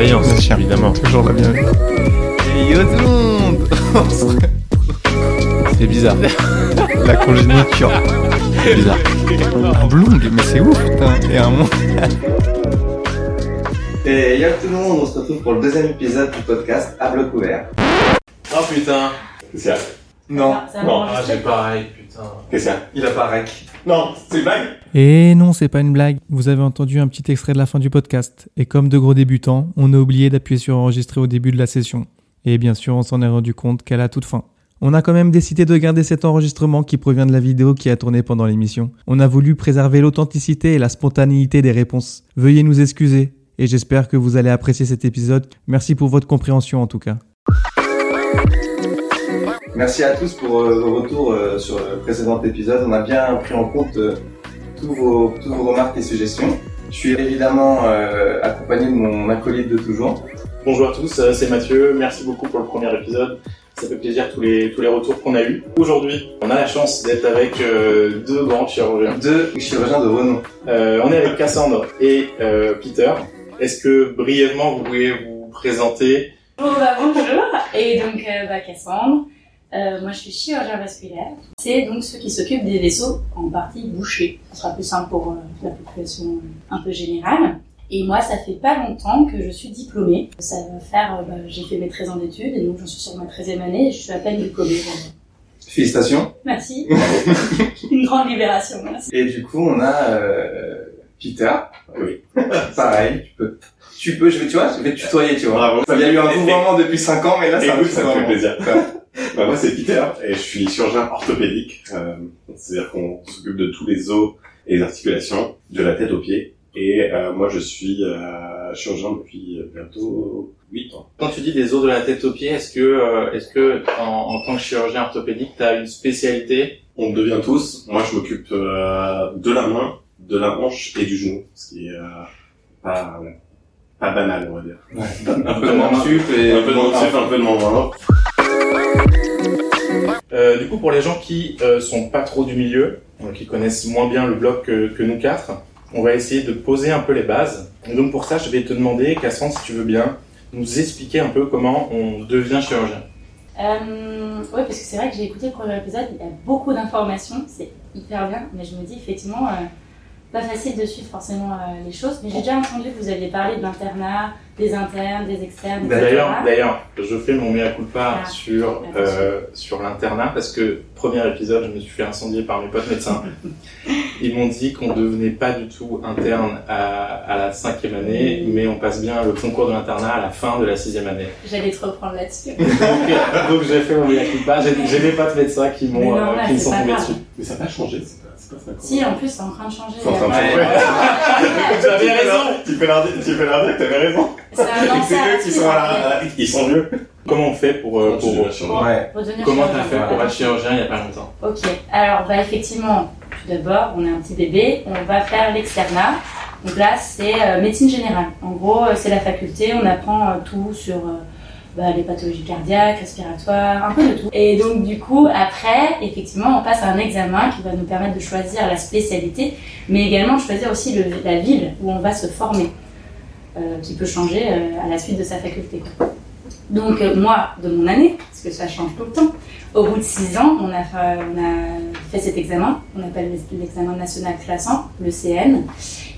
bienveillance, Bien sûr. évidemment. Toujours la bienveillance. Et yo tout le monde C'est bizarre. La congéniture. C'est bizarre. Un blong, mais c'est ouf, putain. Et un monde. Et yo tout le monde, on se retrouve pour le deuxième épisode du podcast à bloc ouvert. Oh putain. Non, Ça Bon, va Ah, j'ai pareil, putain. Qu'est-ce qu'il y a? Il a pas rec. Non, c'est une blague? Et non, c'est pas une blague. Vous avez entendu un petit extrait de la fin du podcast. Et comme de gros débutants, on a oublié d'appuyer sur enregistrer au début de la session. Et bien sûr, on s'en est rendu compte qu'elle a toute fin. On a quand même décidé de garder cet enregistrement qui provient de la vidéo qui a tourné pendant l'émission. On a voulu préserver l'authenticité et la spontanéité des réponses. Veuillez nous excuser. Et j'espère que vous allez apprécier cet épisode. Merci pour votre compréhension en tout cas. Merci à tous pour euh, vos retours euh, sur le précédent épisode. On a bien pris en compte euh, tous vos, toutes vos remarques et suggestions. Je suis évidemment euh, accompagné de mon acolyte de toujours. Bonjour à tous, c'est Mathieu. Merci beaucoup pour le premier épisode. Ça fait plaisir tous les tous les retours qu'on a eus. Aujourd'hui, on a la chance d'être avec euh, deux grands chirurgiens. Deux chirurgiens de renom. Euh, on est avec Cassandre et euh, Peter. Est-ce que brièvement vous pouvez vous présenter? Bonjour, bah, bonjour. Et donc, euh, bah, Cassandre. Euh, moi, je suis chirurgien vasculaire. C'est donc ceux qui s'occupent des vaisseaux en partie bouchés. Ce sera plus simple pour euh, la population euh, un peu générale. Et moi, ça fait pas longtemps que je suis diplômée. Ça va faire, euh, bah, j'ai fait mes 13 ans d'études et donc j'en suis sur ma 13e année et je suis à peine diplômée. Félicitations. Merci. Une grande libération, merci. Et du coup, on a euh, Peter. Oui. Pareil, tu peux. Tu peux, je vais, tu vois, je vais te tutoyer, tu vois. Bravo. Y a eu un mouvement depuis 5 ans, mais là, ça, Écoute, ça me fait plaisir. Bah, moi, c'est Peter et je suis chirurgien orthopédique. Euh, C'est-à-dire qu'on s'occupe de tous les os et les articulations, de la tête aux pieds. Et euh, moi, je suis euh, chirurgien depuis bientôt 8 ans. Quand tu dis des os de la tête aux pieds, est-ce que euh, est-ce que en, en tant que chirurgien orthopédique, tu as une spécialité? On devient tous. Moi, je m'occupe euh, de la main, de la hanche et du genou, ce qui est euh, pas, pas banal, on va dire. Un peu de mon sup et Un peu de mon type, un peu de mon bras. Euh, du coup, pour les gens qui euh, sont pas trop du milieu, qui connaissent moins bien le bloc que, que nous quatre, on va essayer de poser un peu les bases. Et donc pour ça, je vais te demander, Cassandre, si tu veux bien, nous expliquer un peu comment on devient chirurgien. Euh, ouais, parce que c'est vrai que j'ai écouté le premier épisode, il y a beaucoup d'informations, c'est hyper bien, mais je me dis effectivement, euh, pas facile de suivre forcément euh, les choses, mais j'ai déjà entendu que vous aviez parlé de l'internat, des internes, des externes, etc. D'ailleurs, d'ailleurs, je fais mon mea culpa Ah, sur euh, sur l'internat parce que premier épisode, je me suis fait incendier par mes potes médecins. Ils m'ont dit qu'on devenait pas du tout interne à, à la cinquième année, mais on passe bien le concours de l'internat à la fin de la sixième année. J'allais te reprendre là-dessus. donc, donc j'ai fait mon mea culpa. J'ai j'ai mes potes médecins qui m'ont euh, qui me sont tombés grave. dessus. Mais ça n'a pas changé, si, en plus, c'est en train de changer. C'est en train de changer. Ouais. Vous avez raison. Tu peux leur dire, tu t'avais raison. C'est eux qui sont à la, ils sont mieux. Comment on fait pour euh, pour comment t'as fait pour être chirurgien il y a pas longtemps Ok, alors bah effectivement, tout d'abord, on a un petit bébé, on va faire l'externat. Donc là, c'est euh, médecine générale. En gros, euh, c'est la faculté, on apprend euh, tout sur euh, bah, les pathologies cardiaques, respiratoires, un peu de tout. Et donc du coup, après, effectivement, on passe à un examen qui va nous permettre de choisir la spécialité, mais également de choisir aussi la ville où on va se former, euh, qui peut changer euh, à la suite de sa faculté. Donc euh, moi, de mon année, parce que ça change tout le temps, au bout de six ans, on a, fait, on a fait cet examen, on appelle l'examen national classant, le CN.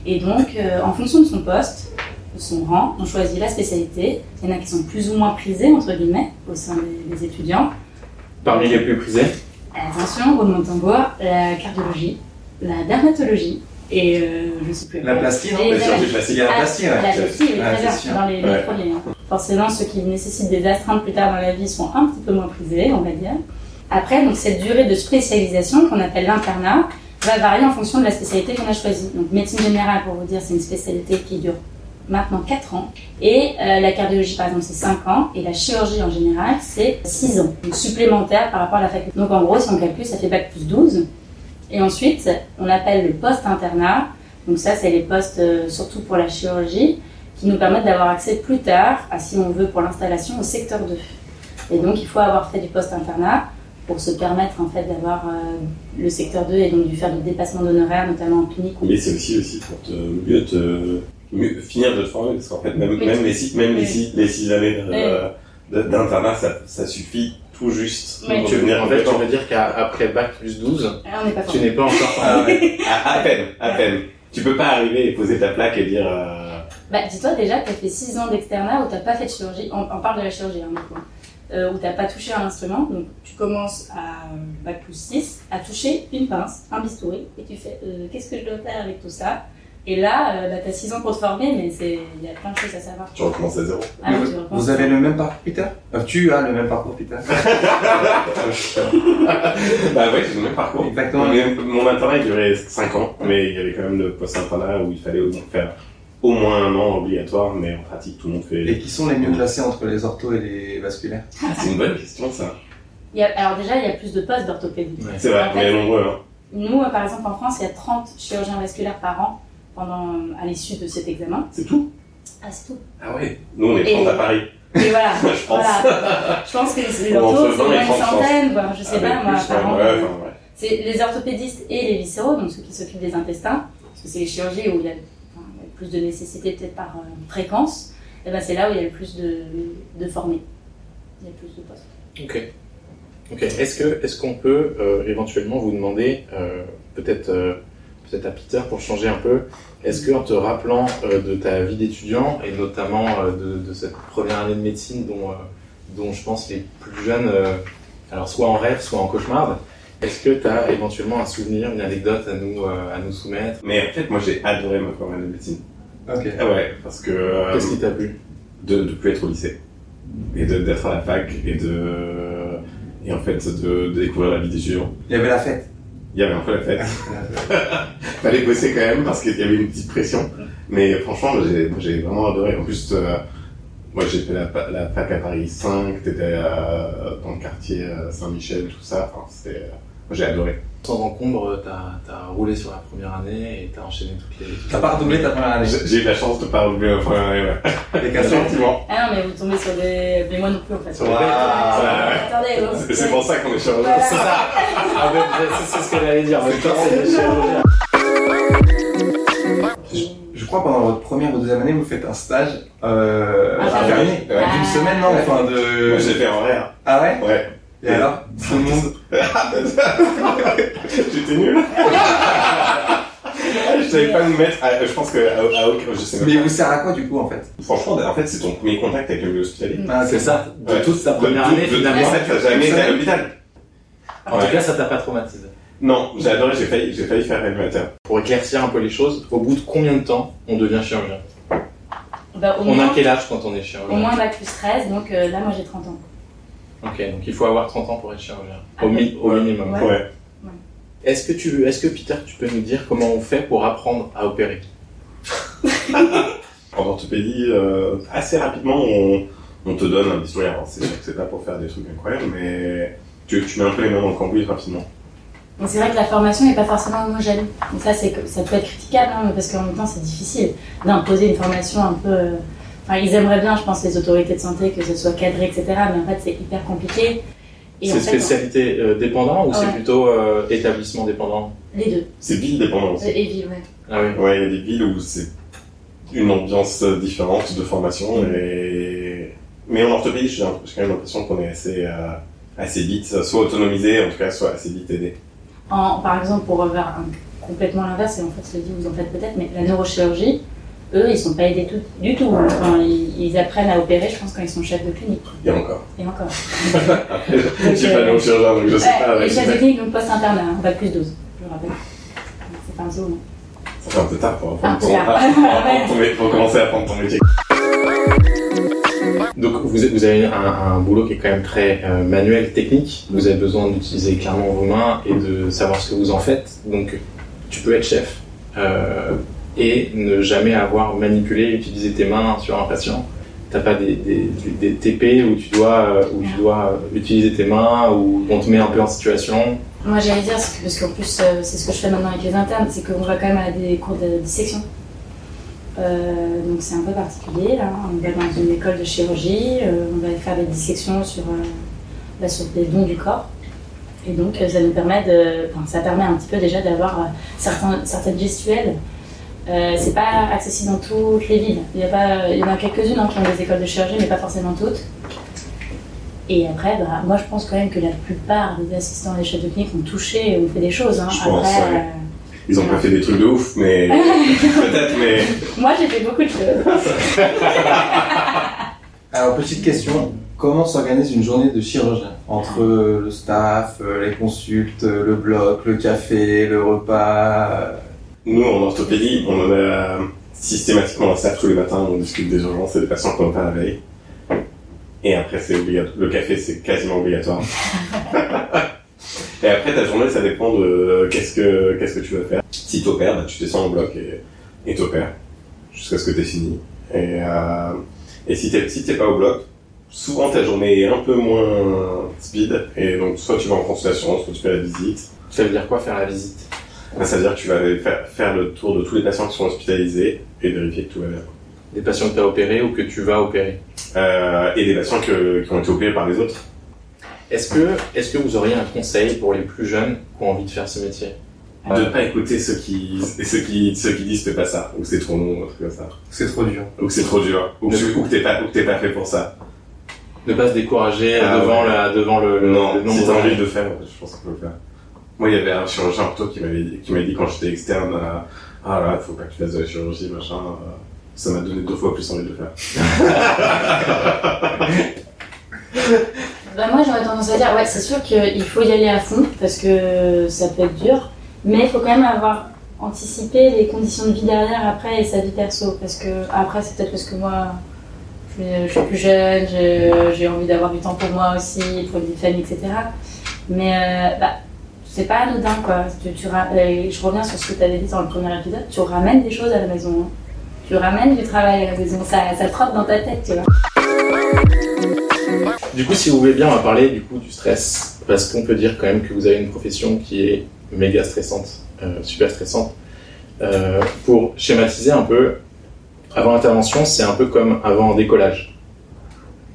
Et donc, en fonction de son poste, de son rang, on choisit la spécialité. Il y en a qui sont plus ou moins prisés, entre guillemets, au sein des, des étudiants. Parmi les plus prisés Attention, roulement de tambour, la cardiologie, la dermatologie et euh, je sais plus. La plastique, non plastique, il y a la Ah, plastique, ouais. La plastique, oui, Ouais, très bien, sûr. dans les, les Ouais. premiers. hein. Forcément, ceux qui nécessitent des astreintes plus tard dans la vie sont un petit peu moins prisés, on va dire. Après, donc cette durée de spécialisation qu'on appelle l'internat va varier en fonction de la spécialité qu'on a choisie. Donc médecine générale, pour vous dire, c'est une spécialité qui dure maintenant 4 ans. Et euh, la cardiologie, par exemple, c'est 5 ans. Et la chirurgie, en général, c'est 6 ans. Donc supplémentaire par rapport à la faculté. Donc en gros, si on calcule, ça fait bac plus 12. Et ensuite, on appelle le post-internat. Donc ça, c'est les postes, euh, surtout pour la chirurgie, qui nous permettent d'avoir accès plus tard, si on veut, pour l'installation, au secteur 2. Et donc, il faut avoir fait du post-internat pour se permettre, en fait, d'avoir euh, le secteur 2 et donc de faire du dépassement d'honoraires, notamment en clinique. Mais c'est aussi, aussi pour mieux te, mieux- finir de te former parce qu'en fait même, Oui. même les six même les six les six années d'internat ça, ça suffit tout juste Oui. pour Tu- devenir en fait, compétent. veux dire qu'après bac plus 12, Ah, on tu n'es pas encore formé. Ah ouais. à, à peine à peine tu peux pas arriver et poser ta plaque et dire euh, Bah, dis-toi déjà que tu as fait 6 ans d'externat où tu pas fait de chirurgie. On, on parle de la chirurgie, hein. Euh, où tu pas touché un instrument. Donc, tu commences à euh, bac plus 6 à toucher une pince, un bistouri, et tu fais euh, qu'est-ce que je dois faire avec tout ça? Et là, euh, bah, tu as 6 ans pour te former, mais c'est- il y a plein de choses à savoir. tu recommences à zéro Ah, oui, vous, tu recommences. vous avez le même parcours, Peter? Euh, Tu as le même parcours, Peter bah ouais j'ai le même parcours Exactement. Mais mon internat il durait 5 ans mais il y avait quand même le post-internat où il fallait au- faire au moins un an obligatoire mais en pratique tout le monde fait Et qui sont les mieux classés entre les orthos et les vasculaires? C'est une bonne question ça Il y a- alors, déjà, il y a plus de postes d'orthopédie. Ouais. c'est vrai En on fait, est nombreux hein. Nous, euh, par exemple, en France, il y a 30 chirurgiens vasculaires par an pendant, à l'issue de cet examen. c'est tout? Ah, c'est tout. ah ouais nous on est Et- 30 à Paris Et voilà. Je pense. voilà. Je pense que les orthos, c'est 20 au et moins une 30, je pense. centaine, voire je sais Avec pas, moi, par an. ouais, ouais, enfin, ouais. C'est les orthopédistes et les viscéraux, donc ceux qui s'occupent des intestins, parce que c'est les chirurgies où il y a, enfin, il y a plus de nécessité peut-être par euh, fréquence, et ben c'est là où il y a le plus de, de formés. Il y a plus de postes. Ok. Ok. Est-ce que est-ce qu'on peut euh, éventuellement vous demander euh, peut-être euh, peut-être à Peter pour changer un peu. Est-ce que en te rappelant euh, de ta vie d'étudiant et notamment euh, de, de cette première année de médecine dont euh, dont je pense les plus jeunes euh, alors soit en rêve soit en cauchemar, est-ce que tu as éventuellement un souvenir, une anecdote à nous euh, à nous soumettre? Mais en fait, moi, j'ai adoré ma première année de médecine. Ok. Ah ouais, parce que euh, Qu'est-ce qui t'a plu? de de plus être au lycée et de d'être à la fac et de et en fait de, de découvrir la vie des étudiants. Il y avait la fête. Il y avait un peu la fête. Fallait bosser quand même parce qu'il y avait une petite pression. Mais franchement, j'ai vraiment adoré. En plus, euh, moi j'ai fait la, la fac à Paris 5, t'étais euh, dans le quartier euh, Saint-Michel, tout ça. Enfin, c'était, euh, j'ai adoré. Sans encombre, t'as as roulé sur la première année et t'as enchaîné toutes les. T'as pas redoublé ta première année. J'ai eu la chance de pas oublier ma première année. Ouais. Quatre ans. Effectivement. Ah non, mais vous tombez sur des. Mais moi non plus en fait. Sur. Attendez, C'est c'est pour ça qu'on est chirurgien. Voilà. C'est ça Ah, c'est ce que j'allais dire. En même temps, c'est. Je crois pendant votre première ou deuxième année, vous faites un stage euh, Ah, D'une semaine, non Enfin de. Moi j'ai fait en réa. Ah ouais? Ouais. Et alors Tout le monde. J'étais nul. je savais pas nous mettre. à- je pense que à, à aucun- je sais même Mais il pas. vous sert à quoi du coup en fait? Franchement, en fait, c'est ton premier contact avec le milieu hospitalier. Ah, C'est ça, de Ouais. toute ta première année de- finalement. En fait, t'as jamais été à l'hôpital. En Ouais. tout cas, ça t'a pas traumatisé. Non, j'ai adoré. J'ai failli, j'ai failli faire animateur. Pour éclaircir un peu les choses, au bout de combien de temps on devient chirurgien? Bah, au, On moins, a quel âge quand on est au chirurgien moins bac plus 13, donc euh, là moi j'ai 30 ans. Ok, donc il faut avoir 30 ans pour être chirurgien. Ah Au, ouais. mi- au minimum. Ouais. Ouais. Est-ce que, tu, est-ce que Peter, tu peux nous dire comment on fait pour apprendre à opérer? En orthopédie, euh, assez rapidement, on, on te donne un bistouri. Alors, c'est sûr que c'est pas pour faire des trucs incroyables, mais tu, tu mets un peu les mains dans le cambouis rapidement. Donc c'est vrai que la formation n'est pas forcément homogène. Donc ça, ça peut être critiquable, hein, parce qu'en même temps, c'est difficile d'imposer une formation un peu... euh, Enfin, ils aimeraient bien, je pense, les autorités de santé, que ce soit cadré, etc. Mais en fait, c'est hyper compliqué. C'est fait, spécialité euh, dépendant ou c'est plutôt euh, établissement dépendant? Les deux. C'est ville dépendant aussi. Et vie, ouais. Ah oui. Ouais, il y a des villes où c'est une ambiance différente de formation Mm. et mais en orthopédie, j'ai quand même l'impression qu'on est assez euh, assez vite, soit autonomisé, en tout cas, soit assez vite aidé. En, par exemple, pour revoir un- complètement l'inverse, et en fait, je le dis, vous en faites peut-être, mais la neurochirurgie, eux, ils sont pas aidés tout, du tout. Enfin, ils, ils apprennent à opérer, je pense, quand ils sont chefs de clinique. Il y a encore. Et encore. Je suis pas neurochirurgien, donc je sais pas. Les chefs de clinique, donc post-internat, hein, bac plus 12, je le rappelle. C'est pas un zoo, non Ça fait un peu tard pour, pour, c'est commencer à apprendre ton métier. Donc vous, vous avez un, un boulot qui est quand même très euh, manuel, technique. Vous avez besoin d'utiliser clairement vos mains et de savoir ce que vous en faites. Donc tu peux être chef euh, et ne jamais avoir manipulé, utilisé tes mains sur un patient. T'as pas des, des, TP où tu dois euh, où tu dois euh, utiliser tes mains où on te met un peu en situation. Moi, j'allais dire, parce qu'en plus, euh, c'est ce que je fais maintenant avec les internes, c'est qu'on va quand même à des cours de dissection. Donc c'est un peu particulier, là. On va dans une école de chirurgie, on va faire des dissections sur, bah, sur des dons du corps. Et donc, ça nous permet de. Ça permet un petit peu déjà d'avoir certaines gestuelles Euh, c'est pas accessible dans toutes les villes. Il y, a pas, il y en a quelques-unes hein, qui ont des écoles de chirurgie, mais pas forcément toutes. Et après, bah, moi je pense quand même que la plupart des assistants des chefs de clinique ont touché, ont fait des choses. Hein. Je pense, après, ouais. Ils ont pas fait des trucs de ouf, mais peut-être, mais euh, moi j'ai fait beaucoup de choses. Alors, petite question. Comment s'organise une journée de chirurgien Entre euh, le staff, euh, les consultes, euh, le bloc, le café, le repas euh, nous en orthopédie, on en a systématiquement un staff tous les matins, on discute des urgences et des patients qu'on n'a pas la veille. Et après, c'est obligatoire. Le café, c'est quasiment obligatoire. et après, ta journée, ça dépend de qu'est-ce que, qu'est-ce que tu veux faire. Si t'opères, bah, tu descends au bloc et, et t'opères. Jusqu'à ce que t'aies fini. Et, euh, et si t'es, si t'es pas au bloc, souvent ta journée est un peu moins speed. Et donc, soit tu vas en consultation, soit tu fais la visite. Ça veut dire quoi faire la visite? Bah, ça veut dire que tu vas faire, faire le tour de tous les patients qui sont hospitalisés et vérifier que tout va bien. Des patients que tu as opérés ou que tu vas opérer Euh, et des patients que- qui ont été opérés par les autres. Est-ce que, est-ce que vous auriez un conseil pour les plus jeunes qui ont envie de faire ce métier? De ne pas écouter ceux qui, ceux qui, ceux qui disent fais pas ça, ou c'est trop long, ou un truc comme ça. C'est trop dur. Ou que c'est trop dur, ou que, que t'es pas, ou que t'es pas fait pour ça. Ne pas se décourager Ah devant, ouais. la, devant le, le, non, le nombre si t'as envie de le faire, je pense qu'on peut le faire. Moi, il y avait un chirurgien plutôt qui m'avait dit, qui m'a dit quand j'étais externe, euh, ah là, faut pas que tu fasses de la chirurgie, machin. euh, ça m'a donné deux fois plus envie de le faire. Bah, moi j'aurais tendance à dire, ouais, c'est sûr qu'il faut y aller à fond parce que ça peut être dur, mais il faut quand même avoir anticipé les conditions de vie derrière après et sa vie perso parce que après c'est peut-être parce que moi je, suis- plus jeune, je- j'ai envie d'avoir du temps pour moi aussi, pour une famille, etc. Mais euh, bah, c'est pas anodin quoi. Tu, tu euh, je reviens sur ce que tu avais dit dans le premier épisode, tu ramènes des choses à la maison. hein. Tu ramènes du travail à la maison, ça, ça trotte dans ta tête, tu vois. Du coup, si vous voulez bien, on va parler du coup du stress, parce qu'on peut dire quand même que vous avez une profession qui est méga stressante, euh, super stressante. Euh, pour schématiser un peu, avant l'intervention, c'est un peu comme avant un décollage,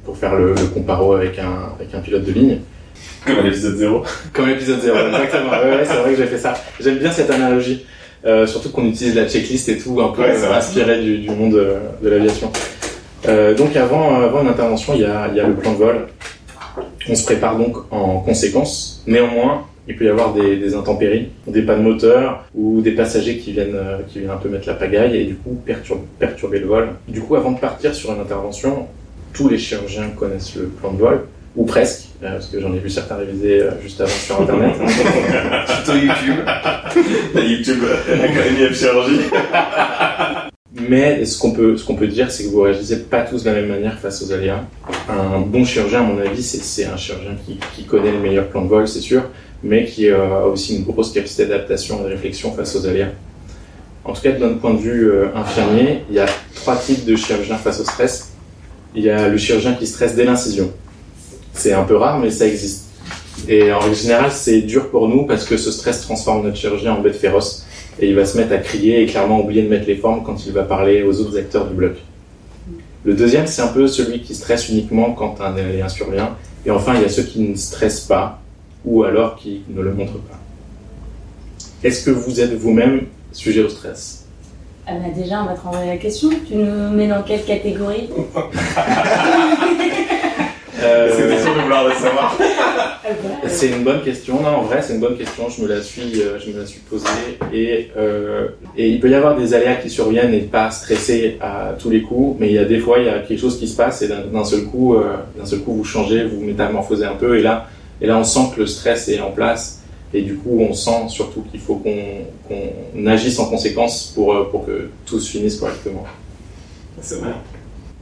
pour faire le, le comparo avec un, avec un pilote de ligne. Comme à l'épisode 0. Comme l'épisode 0, exactement. Ouais, ouais, c'est vrai que j'ai fait ça. J'aime bien cette analogie. Euh, surtout qu'on utilise la checklist et tout, un peu Ouais, euh, inspiré du, du monde euh, de l'aviation. Euh, donc avant, avant une intervention, il y, a, il y a le plan de vol. On se prépare donc en conséquence. Néanmoins, il peut y avoir des, des intempéries, des pannes moteur ou des passagers qui viennent, qui viennent un peu mettre la pagaille et du coup perturber, perturber le vol. Du coup, avant de partir sur une intervention, tous les chirurgiens connaissent le plan de vol, ou presque, euh, parce que j'en ai vu certains réviser euh, juste avant sur Internet. Tuto YouTube. La YouTube, Académie of Chirurgie. Mais ce qu'on peut, ce qu'on peut dire, c'est que vous réagissez pas tous de la même manière face aux aléas. Un bon chirurgien, à mon avis, c'est, c'est un chirurgien qui, qui connaît le meilleur plan de vol, c'est sûr, mais qui euh, a aussi une grosse capacité d'adaptation et de réflexion face aux aléas. En tout cas, d'un point de vue euh, infirmier, il y a trois types de chirurgiens face au stress. Il y a le chirurgien qui stresse dès l'incision. C'est un peu rare, mais ça existe. Et en règle générale, c'est dur pour nous parce que ce stress transforme notre chirurgien en bête féroce et il va se mettre à crier et clairement oublier de mettre les formes quand il va parler aux autres acteurs du bloc. Le deuxième, c'est un peu celui qui stresse uniquement quand un aléa survient. Et enfin, il y a ceux qui ne stressent pas ou alors qui ne le montrent pas. Est-ce que vous êtes vous-même sujet au stress? Ah bah déjà, on va te renvoyer la question. Tu nous mets dans quelle catégorie? De le savoir. C'est une bonne question. Non, en vrai, c'est une bonne question. Je me la suis, euh, je me la suis posée. Et, euh, et il peut y avoir des aléas qui surviennent et pas stresser à tous les coups. Mais il y a des fois, il y a quelque chose qui se passe et d'un seul coup, euh, d'un seul coup, vous changez, vous métamorphosez un peu. Et là, et là, on sent que le stress est en place. Et du coup, on sent surtout qu'il faut qu'on qu'on agisse en conséquence pour, pour que tout se finisse correctement. C'est vrai.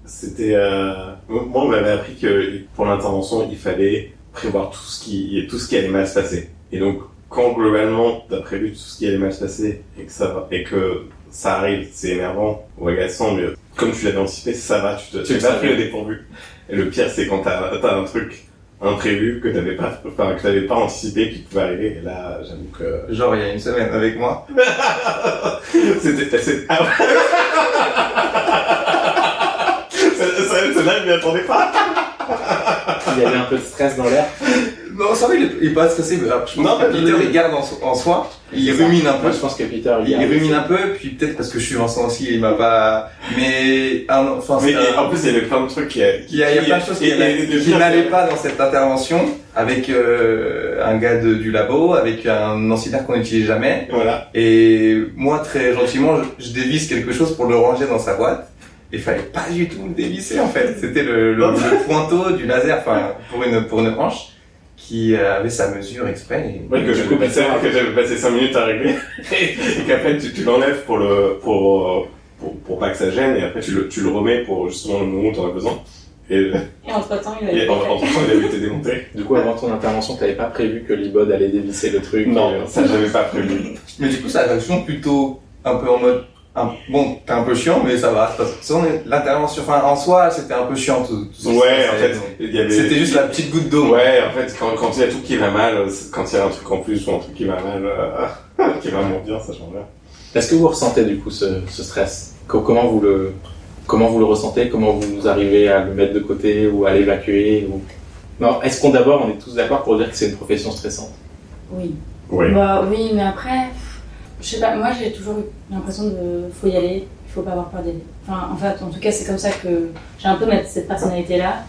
C'était, euh... moi, on m'avait appris que pour l'intervention, il fallait prévoir tout ce qui, tout ce qui allait mal se passer. Et donc, quand globalement, t'as prévu tout ce qui allait mal se passer et que ça va, et que ça arrive, c'est énervant ou agaçant, mais comme tu l'avais anticipé, ça va, tu te, Tu savais. pris le dépourvu. Et le pire, c'est quand t'as, t'as un truc imprévu que t'avais pas, enfin, que t'avais pas anticipé qui pouvait arriver. Et là, j'avoue que Genre il y a une semaine avec moi. c'était, ah ouais. Celle-là, je m'y attendais pas. Il y avait un peu de stress dans l'air. Non, ça va, il est, il est pas stressé. mais, Je pense Non, que Peter, il garde en, so- en soi. Il rumine un peu. Moi, je pense que Peter, Il, il rumine un peu, puis peut-être parce que je suis Vincent aussi, il m'a pas. Mais ah non, enfin, Mais un- en plus, il y avait plein de trucs qui, il y a, il y a plein de choses qui, n'allaient pas dans cette intervention avec euh, un gars de- du labo, avec un ancillaire qu'on n'utilise jamais. Voilà. Et moi, très gentiment, je, je dévisse quelque chose pour le ranger dans sa boîte. Il fallait pas du tout le dévisser en fait. C'était le, le, le pointeau du laser, enfin pour une pour une branche qui euh, avait sa mesure exprès. Et... Ouais, que Du coup, passé, que j'avais passé 5 minutes à régler. et qu'après, tu, tu l'enlèves pour le, pour, pour, pour pas que ça gêne, et après, tu le, tu le remets pour justement le moment où t'en as besoin. Et, Et entre temps, il être en, fait. en temps, il avait été démonté. Du coup, avant ton intervention, t'avais pas prévu que l'ibod allait dévisser le truc Non, et- ça, j'avais pas prévu. Mais du coup, ça réaction plutôt un peu en mode. Un- bon, t'es un peu chiant, mais ça va. L'intervention, enfin, en soi, c'était un peu chiant tout, tout Ouais, en fait, donc. il y avait. C'était juste la petite goutte d'eau. Ouais, en fait, quand, quand il y a tout qui va mal, euh, quand il y a un truc en plus ou un truc qui va mal, euh, qui va moins bien, ça change rien. Est-ce que vous ressentez du coup ce, ce stress? Co- Comment vous le comment vous le ressentez? Comment vous arrivez à le mettre de côté ou à l'évacuer ou... Non, est-ce qu'on d'abord on est tous d'accord pour dire que c'est une profession stressante? Oui. Oui. Bah oui, mais après, je sais pas, moi j'ai toujours eu l'impression de faut y aller, il faut pas avoir peur d'y aller. Enfin, en tout cas, c'est comme ça que j'ai un peu cette personnalité-là.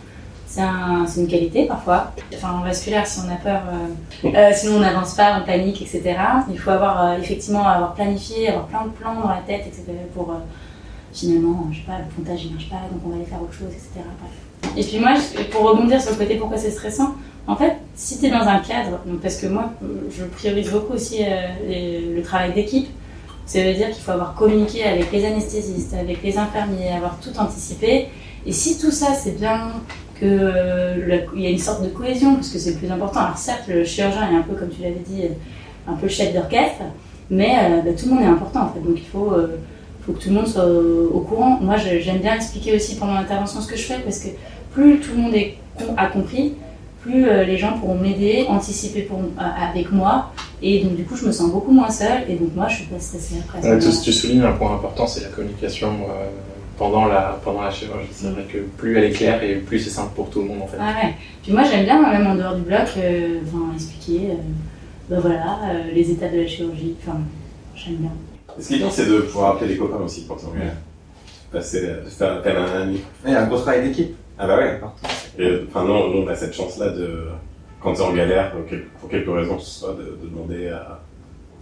C'est un, c'est une qualité parfois. Enfin, en vasculaire, si on a peur, euh, euh, sinon on n'avance pas, on panique, etc. Il faut avoir euh, effectivement avoir planifié, avoir plein de plans dans la tête, etc. pour euh, finalement, je sais pas, le pontage il marche pas, donc on va aller faire autre chose, etc. Et puis moi, pour rebondir sur le côté pourquoi c'est stressant, en fait, si tu es dans un cadre, parce que moi, je priorise beaucoup aussi euh, le travail d'équipe, ça veut dire qu'il faut avoir communiqué avec les anesthésistes, avec les infirmiers, avoir tout anticipé. Et si tout ça, c'est bien que euh, y a une sorte de cohésion, parce que c'est le plus important. Alors certes, le chirurgien est un peu, comme tu l'avais dit, euh, un peu le chef d'orchestre, mais bah, tout le monde est important en fait. Donc il faut, que tout le monde soit au, courant. Moi, j'aime bien expliquer aussi pendant l'intervention ce que je fais, parce que plus tout le monde a compris, plus euh, les gens pourront m'aider, anticiper pour, euh, avec moi. Et donc, du coup, je me sens beaucoup moins seule. Et donc, moi, je suis pas stressée après. Ouais, tu, soulignes un point important, c'est la communication euh, pendant la pendant la chirurgie. C'est vrai que plus elle est claire et plus c'est simple pour tout le monde en fait. Ah ouais. Puis moi, j'aime bien, même en dehors du bloc, euh, enfin, expliquer, euh, ben voilà, euh, les étapes de la chirurgie. Enfin, j'aime bien. Ce qui est bien, c'est de pouvoir appeler les copains aussi on est passer, de faire appel à un ami. Il y a un gros travail d'équipe. Ah bah ouais. Et, enfin, non, on a cette chance-là de, quand t'es en galère, pour, quel- pour quelque raison que ce soit, de, de demander à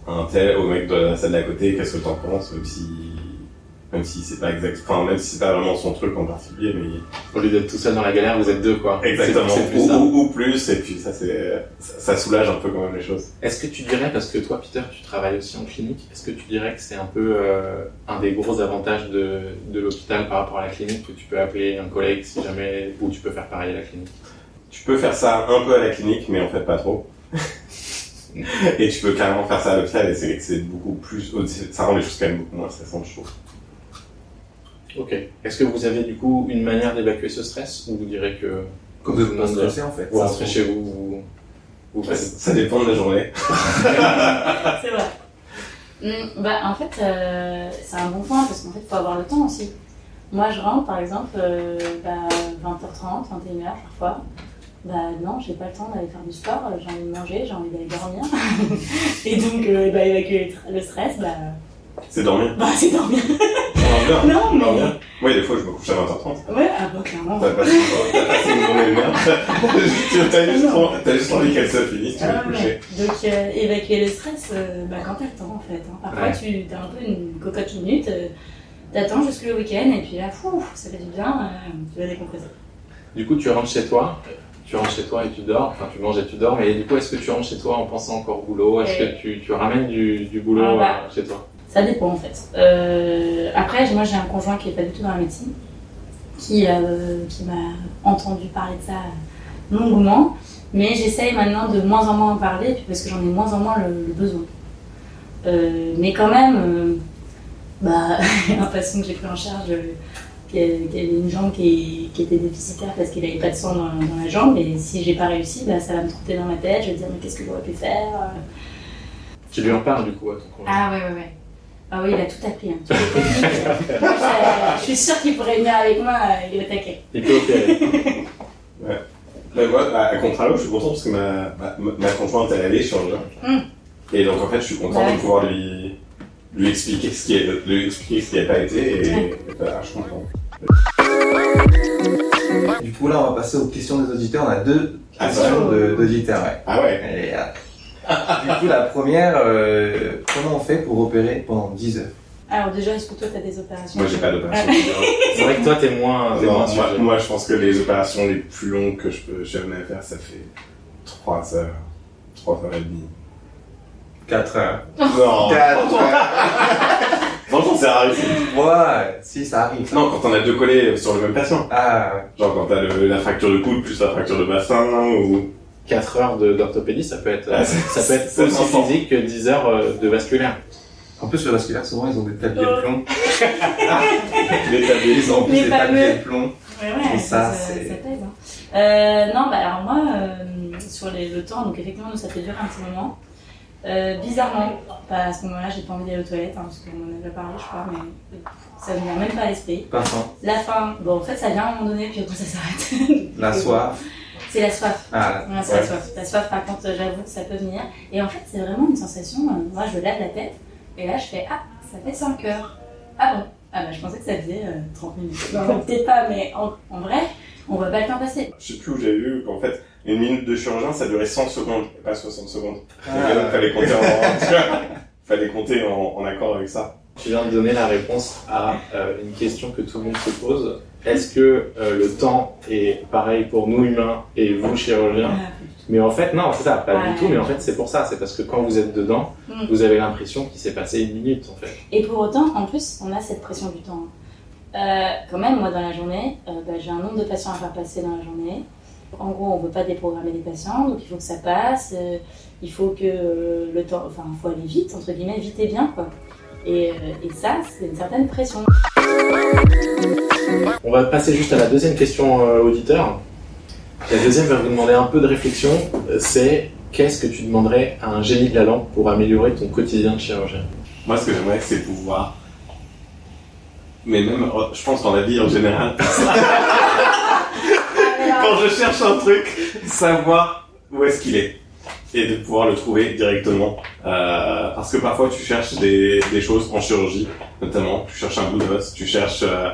un tel, au mec de la salle d'à côté, qu'est-ce que t'en penses, même si, même si c'est pas exact, enfin, même si c'est pas vraiment son truc en particulier, mais Au lieu d'être tout seul dans la galère, vous êtes deux quoi. exactement, C'est- c'est plus ou, ça. ou, ou plus, et puis ça, c'est, ça, ça soulage un peu quand même les choses. Est-ce que tu dirais, parce que toi Peter, tu travailles aussi en clinique, est-ce que tu dirais que c'est un peu euh, un des gros avantages de, de l'hôpital par rapport à la clinique, que tu peux appeler un collègue si jamais, ou tu peux faire pareil à la clinique? Tu peux faire ça un peu à la clinique, mais en fait pas trop. et tu peux carrément faire ça à l'hôpital, et c'est, c'est beaucoup plus, ça rend les choses quand même beaucoup moins stressantes, je trouve. Ok. Est-ce que vous avez du coup une manière d'évacuer ce stress, ou vous direz que Comme pas monde, stresser en fait. vous rentrez chez vous, vous, vous Ça, faites ça dépend de la journée. C'est vrai. Hum, bah, en fait, euh, c'est un bon point parce qu'en fait, il faut avoir le temps aussi. Moi, je rentre par exemple euh, bah, 20h30, 21h parfois. Bah non, j'ai pas le temps d'aller faire du sport, euh, j'ai envie de manger, j'ai envie d'aller dormir. Et donc, euh, bah, évacuer le stress, bah, C'est dormir. bah c'est dormir. Bien. Non, mais. bien. Oui, des fois, je me couche à 20h30. Ouais, ah bah clairement. T'as passé, une journée de merde. Tu- T'as juste, juste envie qu'elle se finisse, tu vas Ah te ouais. coucher. Donc, euh, évacuer le stress, euh, bah, quand t'as le temps en fait. hein. Parfois, Ouais. tu as un peu une cocotte minute, euh, t'attends jusque le week-end et puis là, fou, ça fait du bien, euh, tu vas décompresser. Du coup, tu rentres chez toi, tu rentres chez toi et tu dors, enfin tu manges et tu dors, mais du coup, est-ce que tu rentres chez toi en pensant encore au boulot? Est-ce Ouais. que tu, tu ramènes du, du boulot Ah bah. chez toi? Ça dépend en fait. Euh, après, moi j'ai un conjoint qui est pas du tout dans la médecine, qui, euh, qui m'a entendu parler de ça longuement, mais j'essaye maintenant de moins en moins en parler, puis parce que j'en ai moins en moins le, le besoin. Euh, mais quand même, bah, un patient que j'ai pris en charge, qui, avait une jambe qui, qui était déficitaire parce qu'il n'avait pas de sang dans, dans la jambe, et si j'ai pas réussi, bah, ça va me trotter dans ma tête, je vais dire mais qu'est-ce que j'aurais pu faire? Tu lui en parles du coup à ton conjoint? Ah ouais, ouais, ouais. Ah oui, il a tout appris. Hein. Toutes les techniques, moi, je, je suis sûre qu'il pourrait venir avec moi, euh, il est au taquet. Il peut opérer. Mais moi, à contrario, je suis content parce que ma, ma, ma conjointe, elle allait chirurgien. Mm. Et donc, en fait, je suis content Ouais. de pouvoir lui, lui expliquer ce qui est, lui expliquer ce qui n'a pas été et, Ouais. voilà, je suis content. Du coup, là, on va passer aux questions des auditeurs. On a deux Ah, questions de- d'auditeurs, ouais. Ah ouais. Et, euh, du coup, la première, euh, comment on fait pour opérer pendant 10 heures? Alors déjà, est-ce que toi, tu as des opérations? Moi, j'ai pas d'opération. C'est vrai que toi, t'es moins, t'es Non, moins moi, je pense que les opérations les plus longues que je peux jamais faire, ça fait 3 heures, 3 heures et demie. 4 heures. Non, 4 heures franchement, c'est rare ici. Ouais, si, ça arrive. Non, quand on a deux collés sur le même patient. Ah, ouais. Genre quand t'as la fracture de coude plus la fracture de bassin ou... 4 heures d'orthopédie, ça peut être, Ah, c'est- ça peut être c'est aussi physique que 10 heures euh, de vasculaire. En plus, le vasculaire, souvent, ils ont des tabliers de plomb. Les tabliers. Ils ont des fameux. tabliers de plomb. Ouais, ouais, Et ça, c'est- ça pèse. hein. Euh, non, bah alors moi, euh, sur les, le temps, donc effectivement, nous, ça fait durer un petit moment. Euh, bizarrement, bah, à ce moment-là, j'ai pas envie d'aller aux toilettes, hein, parce qu'on en a déjà parlé, je crois, mais ça ne vient même pas à l'esprit. Pas faim. La faim, bon, en fait, ça vient à un moment donné, puis après, ça s'arrête. La soif. C'est la soif. Ah, Ouais, c'est ouais. la soif. La soif, par contre, j'avoue que ça peut venir. Et en fait, c'est vraiment une sensation. euh, moi, je lève la tête, et là, je fais Ah, ça fait 5 heures. Ah bon? Ah, bah, je pensais que ça faisait euh, 30 minutes. Non, peut-être pas, mais en, en vrai, on voit pas le temps passer. Je sais plus où j'ai vu qu'en fait, une minute de chirurgien, ça durait 100 secondes, et pas 60 secondes. Ah, donc, fallait compter en, tu vois, fallait compter en, en accord avec ça. Tu viens de donner la réponse à euh, une question que tout le monde se pose. Est-ce que euh, le temps est pareil pour nous humains et vous chirurgiens Ah, Mais en fait, non, c'est ça, pas du tout. Mais en fait, c'est pour ça. C'est parce que quand vous êtes dedans, Mm. vous avez l'impression qu'il s'est passé une minute, en fait. Et pour autant, en plus, on a cette pression du temps. Euh, quand même, moi, dans la journée, euh, bah, j'ai un nombre de patients à faire passer dans la journée. En gros, on ne peut pas déprogrammer les patients, donc il faut que ça passe. il faut que le temps, enfin, il faut aller vite, entre guillemets, vite et bien, quoi. Et, et ça, c'est une certaine pression. On va passer juste à la deuxième question euh, auditeur. La deuxième va vous demander un peu de réflexion. euh, C'est qu'est-ce que tu demanderais à un génie de la lampe pour améliorer ton quotidien de chirurgien? Moi, ce que j'aimerais, c'est pouvoir. Mais même, euh, je pense dans la vie en général, quand je cherche un truc, savoir où est-ce qu'il est et de pouvoir le trouver directement. Euh, parce que parfois, tu cherches des, des choses en chirurgie, notamment, tu cherches un bout d'os, tu cherches. Euh,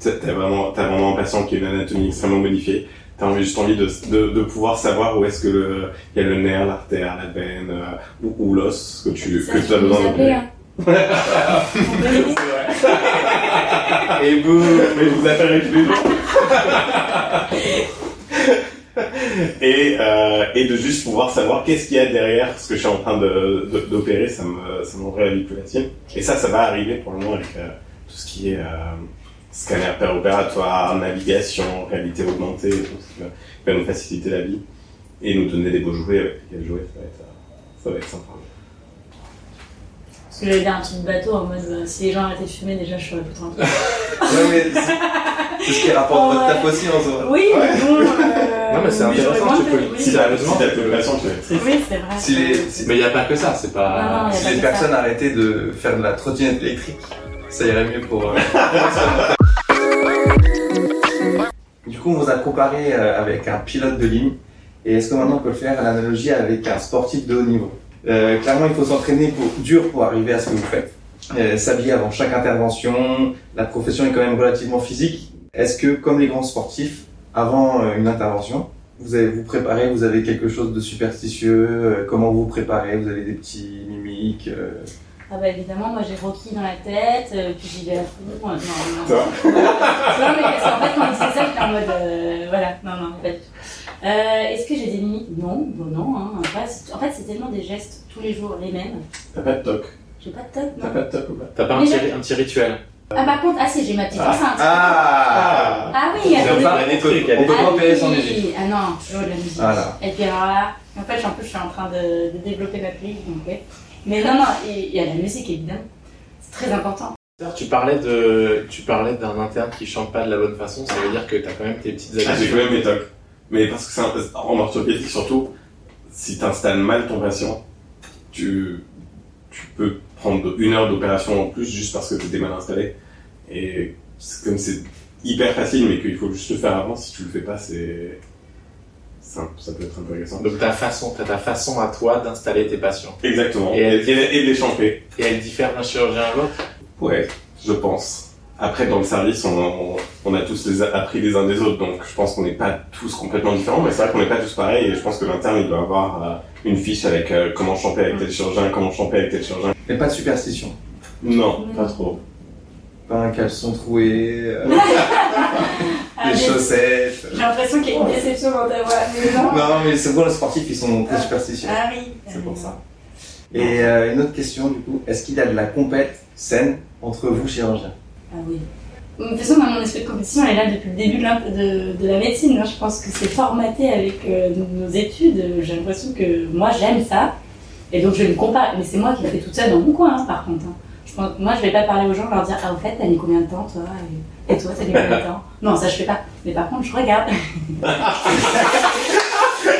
t'as vraiment, t'as vraiment un patient qui a une anatomie extrêmement modifiée. T'as juste envie de, de, de pouvoir savoir où est-ce que le, il y a le nerf, l'artère, la veine euh, ou, ou l'os que tu, que as besoin de hein. Et vous, mais vous les jours. et, euh, et de juste pouvoir savoir qu'est-ce qu'il y a derrière ce que je suis en train de, de- d'opérer, ça me, ça la vie plus facile. Et ça, ça va arriver pour le moment avec euh, tout ce qui est euh, scanner péropératoire, navigation, réalité augmentée, tout ce qui va, nous faciliter la vie et nous donner des beaux jouets avec lesquels jouer, ça va être, euh, ça va être sympa. Parce que j'allais dire un truc de bateau en mode euh, si les gens arrêtaient de fumer, déjà, je serais plus tranquille. Ouais, mais c'est c'est ce qui rapporte votre taf aussi en soi. Oui, mais bon. euh, Non, mais c'est intéressant, tu peux le- oui. Si t'as, patients, tu triste. Oui, c'est vrai. Si les, si, Mais il n'y a pas que ça, c'est Non, non, pas. si les personnes ça. arrêtaient de faire de la trottinette électrique, ça irait mieux pour. euh, du coup, on vous a comparé euh, avec un pilote de ligne. Et est-ce que maintenant on peut faire l'analogie avec un sportif de haut niveau? Euh, Clairement, il faut s'entraîner pour, dur pour arriver à ce que vous faites. Euh, S'habiller avant chaque intervention. La profession est quand même relativement physique. Est-ce que, comme les grands sportifs, avant une intervention, vous avez vous préparez, vous avez quelque chose de superstitieux? Euh, Comment vous vous préparez? Vous avez des petits mimiques euh, Ah bah évidemment, moi j'ai Rocky dans la tête, euh, puis j'y vais à fond. euh, Non, non. Toi non, mais parce qu'en fait, quand il disait ça, j'étais en mode. euh, voilà, non, non, du tout. Euh, Est-ce que j'ai des limites? Non, bon, non. Hein. C'est- en fait, c'est tellement des gestes tous les jours les mêmes. T'as pas de toc? J'ai pas de T'as non. pas de toc ou pas? T'as pas un petit, un petit rituel? Ah, par contre, ah si, j'ai ma petite Ah. enceinte. Ah Ah oui, attendez. peut pas- il y a des on peut- trucs, il y a on des peut Ah pas sans musique. Ah non, je veux de la musique. Voilà. Et puis alors là, en fait, en plus, je suis en train de, de développer ma playlist, donc ouais. Mais non, non, il y a la musique évidemment. C'est très important. Tu parlais de, tu parlais d'un interne qui chante pas de la bonne façon, ça veut dire que t'as quand même tes petites Ah, j'ai habitudes. quand même mes tocs. Mais parce que c'est un- en orthopédie surtout, si tu installes mal ton patient, tu, tu peux prendre une heure d'opération en plus juste parce que tu étais mal installé. Et c'est comme c'est hyper facile, mais qu'il faut juste le faire avant, si tu le fais pas, c'est ça, ça peut être intéressant. Donc ta façon, t'as ta façon à toi d'installer tes patients. Exactement. Et elle- et, et de les chanter. Et elle diffère d'un chirurgien à l'autre? Ouais, je pense. Après, dans le service, on, on, on a tous les appris les uns des autres, donc je pense qu'on n'est pas tous complètement différents, mais c'est vrai qu'on n'est pas tous pareils, et je pense que l'interne, il doit avoir euh, une fiche avec euh, comment chanter avec tel chirurgien, comment chanter avec tel chirurgien. Mais pas de superstition. Non, pas trop. Pas un caleçon troué, euh, Ah, mais chaussettes. J'ai l'impression qu'il y a une déception dans ta voix. Mais non. Non, mais c'est bon, les sportifs, ils sont très superstitieux. Ah oui. C'est pour ça. Et euh, une autre question, du coup, est-ce qu'il y a de la compète saine entre vous, chirurgiens Ah oui. De toute façon, mon esprit de compétition, elle est là depuis le début de, l'im- de, de la médecine. Je pense que c'est formaté avec euh, nos études. J'ai l'impression que moi, j'aime ça. Et donc, je me compare. Mais c'est moi qui le fais toute seule dans mon coin, hein, par contre. hein. Je pense, moi, je vais pas parler aux gens, leur dire Ah, au fait, t'as mis combien de temps, toi? Et, et toi, combien de temps Non, ça, je fais pas. Mais par contre, je regarde.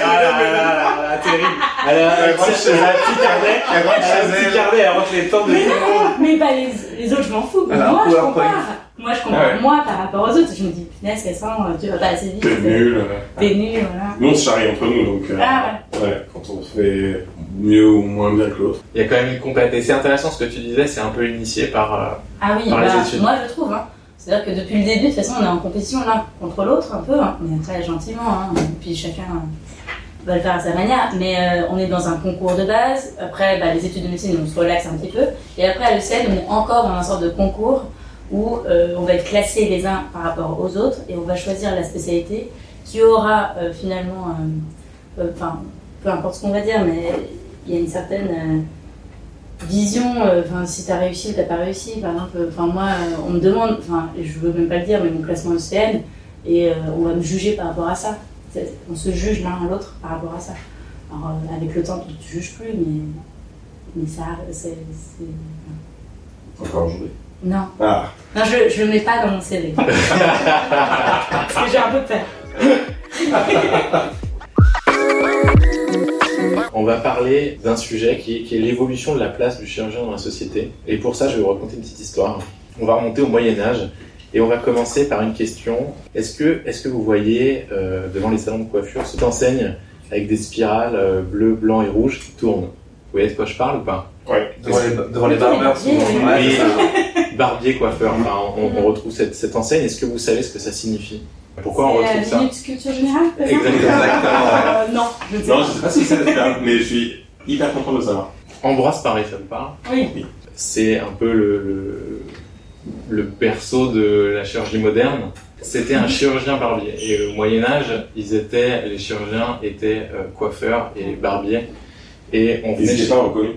Ah là là là terrible. Elle a un petit elle a un petit carnet. Elle a un petit carnet, elle rentre les temps de Mais non, mais pas les, les autres, je m'en fous. Alors, moi, je compare. Moi, je compare Ah ouais. moi par rapport aux autres. Je me dis, punaise, Cassandre, tu vas pas assez vite. T'es nul. euh. T'es nul, voilà. Nous, on se charrie entre nous, donc euh, Ah ouais, quand on fait mieux ou moins bien que l'autre. Il y a quand même une compète. Et c'est intéressant ce que tu disais, c'est un peu initié par. euh, Ah oui, Par les bah, études. moi je trouve. Hein. C'est-à-dire que depuis le début, de toute façon, on est en compétition l'un contre l'autre un peu, hein, mais très gentiment. Hein, puis chacun euh, va le faire à sa manière. Mais euh, on est dans un concours de base. Après, bah, les études de médecine, on se relaxe un petit peu. Et après, à l'ECL, on est encore dans un sorte de concours où euh, on va être classés les uns par rapport aux autres et on va choisir la spécialité qui aura finalement, enfin, peu importe ce qu'on va dire, mais il y a une certaine vision, euh, enfin si t'as réussi ou t'as pas réussi, par exemple, enfin moi euh, on me demande, enfin je veux même pas le dire, mais mon classement ECN et euh, on va me juger par rapport à ça. On se juge l'un à l'autre par rapport à ça. Alors euh, avec le temps tu te juges plus, mais mais ça c'est Encore aujourd'hui. non Ah, non je je le mets pas dans mon CV parce que j'ai un peu peur. On va parler d'un sujet qui est, qui est l'évolution de la place du chirurgien dans la société. Et pour ça, je vais vous raconter une petite histoire. On va remonter au Moyen Âge et on va commencer par une question. Est-ce que, est-ce que vous voyez euh, devant les salons de coiffure cette enseigne avec des spirales euh, bleues, blancs et rouges qui tournent? Vous voyez de quoi je parle ou pas? Ouais. Devant les, devant les barbeurs, souvent. Oui. Barbier, coiffeur, enfin, on, on retrouve cette, cette enseigne. Est-ce que vous savez ce que ça signifie? Pourquoi on C'est, retrouve euh, ça Minute culture générale peut-être Exactement. Euh, Non, je ne sais Non, pas. je sais pas si ça va faire, mais je suis hyper content de le savoir. Ambroise Paré, ça vous parle Oui. c'est un peu le, le, le berceau de la chirurgie moderne. C'était un chirurgien barbier. Et au Moyen Âge, ils étaient, les chirurgiens étaient euh, coiffeurs et barbiers. Et on Ils n'étaient pas reconnus.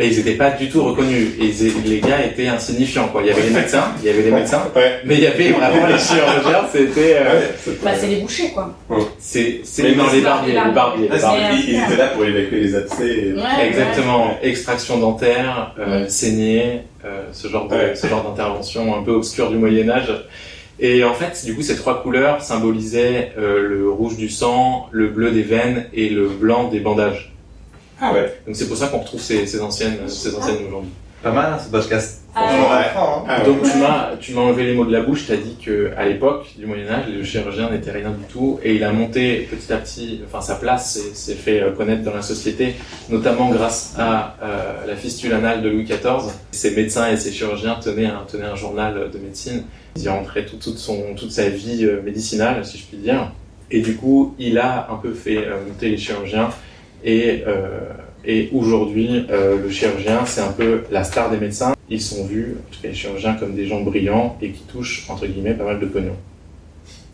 Et ils n'étaient pas du tout reconnus. Et ils- les gars étaient insignifiants. Quoi. Il y avait les médecins, il y avait les médecins, Ouais. mais il y avait vraiment les chirurgiens. C'était, euh, Bah, c'est les bouchers quoi. c'est, non, les c'est pas barbiers, les les barbiers. Les barbiers. barbiers. ils, ils étaient là pour évacuer les abcès. et- Ouais, Exactement, extraction dentaire, euh, Mm. saignée, euh, ce genre de, Ouais. ce genre d'intervention un peu obscure du Moyen Âge. Et en fait, du coup, ces trois couleurs symbolisaient euh, le rouge du sang, le bleu des veines et le blanc des bandages. Ah ouais. Donc c'est pour ça qu'on retrouve ces, ces anciennes, ces anciennes aujourd'hui. Pas mal, hein, ce podcast. Ah, ouais. hein. Ah, ouais. Donc tu m'as, tu m'as enlevé les mots de la bouche. T'as dit que à l'époque du Moyen Âge, le chirurgien n'était rien du tout, et il a monté petit à petit, enfin sa place s'est- s'est fait euh, connaître dans la société, notamment grâce à euh, la fistule anale de Louis XIV. Ses médecins et ses chirurgiens tenaient un, tenaient un journal de médecine. Il y rentrait tout- toute son, toute sa vie euh, médicinale, si je puis dire. Et du coup, il a un peu fait euh, monter les chirurgiens. Et, euh, et aujourd'hui, euh, le chirurgien, c'est un peu la star des médecins. Ils sont vus, en tout cas les chirurgiens, comme des gens brillants et qui touchent, entre guillemets, pas mal de pognon.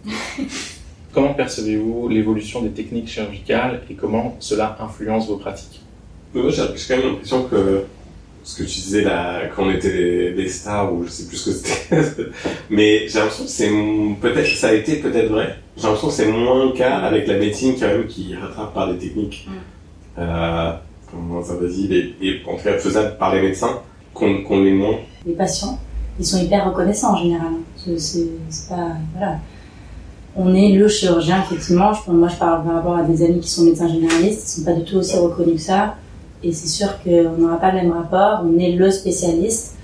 comment percevez-vous l'évolution des techniques chirurgicales et comment cela influence vos pratiques? Mais moi, j'ai quand même l'impression que ce que tu disais là, qu'on était des, stars ou je sais plus ce que c'était, mais j'ai l'impression que c'est peut-être ça a été peut-être vrai. J'ai l'impression que c'est moins le cas avec la médecine quand même qui rattrape par des techniques Mm. Euh, moins invasives et, et en tout cas faisables par les médecins qu'on qu'on l'est moins. les patients, ils sont hyper reconnaissants en général. C'est- pas. Voilà. On est le chirurgien, effectivement. Je, moi, je parle par rapport à des amis qui sont médecins généralistes, ils sont pas du tout aussi reconnus que ça. Et c'est sûr qu'on n'aura pas le même rapport. On est le spécialiste.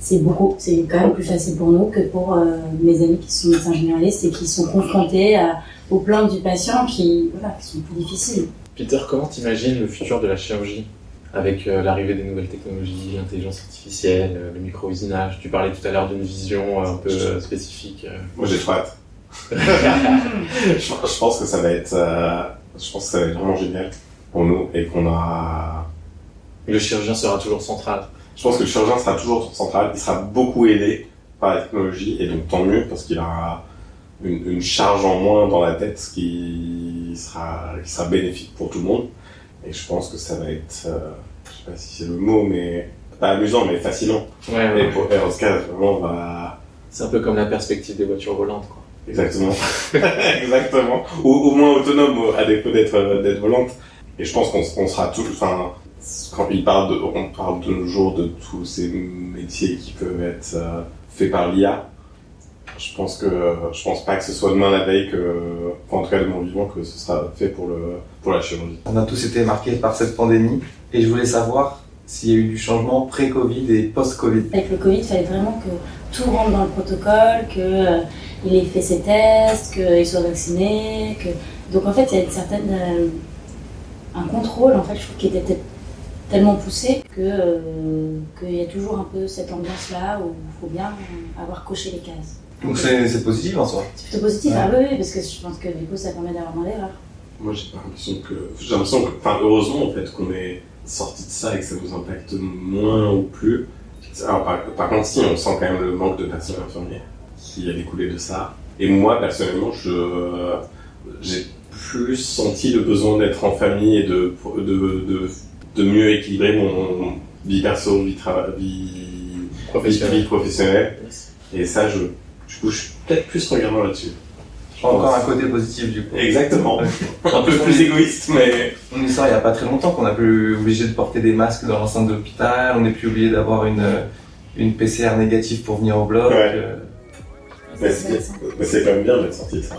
c'est beaucoup. C'est quand même plus facile pour nous que pour euh, mes amis qui sont médecins généralistes et qui sont confrontés à, aux plaintes du patient qui, voilà, qui sont plus difficiles. Peter, comment t'imagines le futur de la chirurgie avec euh, l'arrivée des nouvelles technologies, l'intelligence artificielle, euh, le micro-usinage? Tu parlais tout à l'heure d'une vision euh, un peu spécifique. Moi, j'ai trop hâte. je, pense que ça va être, je pense que ça va être vraiment génial pour nous et qu'on aura. Le chirurgien sera toujours central. Je pense que le chirurgien sera toujours central. Il sera beaucoup aidé par la technologie et donc tant mieux parce qu'il aura une, une charge en moins dans la tête qui sera, qui sera bénéfique pour tout le monde. Et je pense que ça va être, euh, je sais pas si c'est le mot, mais pas amusant, mais fascinant. Ouais, Et pour Oscar, vraiment, on va C'est un peu comme la perspective des voitures volantes. Quoi. Exactement. Exactement. Ou au moins autonome, à défaut d'être d'être volante. Et je pense qu'on on sera tout. Enfin, quand il parle de, on parle de nos jours de tous ces métiers qui peuvent être euh, faits par l'IA. Je pense que je pense pas que ce soit demain la veille que, enfin, en tout cas de mon vivant, que ce sera fait pour le pour la chirurgie. On a tous été marqués par cette pandémie et je voulais savoir s'il y a eu du changement pré-Covid et post-Covid. Avec le Covid, il fallait vraiment que tout rentre dans le protocole, qu'il ait fait ses tests, qu'il soit vacciné. Que... Donc en fait, il y a une certaine, euh, un contrôle, en fait, je trouve, qui était tellement poussé que euh, qu'il y a toujours un peu cette ambiance-là où il faut bien avoir coché les cases. Donc c'est c'est positif en soi. C'est plutôt positif, Ouais. ah oui, oui, parce que je pense que du coup, ça permet d'avoir moins d'erreurs. Moi, j'ai pas l'impression que, j'ai l'impression que, enfin, heureusement, en fait, qu'on est sorti de ça et que ça nous impacte moins ou plus. Alors, par, par contre, si, on sent quand même le manque de personnel infirmier qui a découlé de ça. Et moi, personnellement, je, j'ai plus senti le besoin d'être en famille et de, de, de, de mieux équilibrer mon vie perso, vie travail, vie, vie, Professionnel. vie professionnelle. Et ça, je, je suis peut-être plus regardant là-dessus. Encore un côté positif du coup. Exactement. Un peu plus égoïste, mais. On est ça il n'y a pas très longtemps qu'on n'a plus obligé de porter des masques dans l'enceinte de l'hôpital, on n'est plus obligé d'avoir une, une PCR négative pour venir au bloc. Ouais. euh, Mais c'est quand même bien d'être sorti de ça.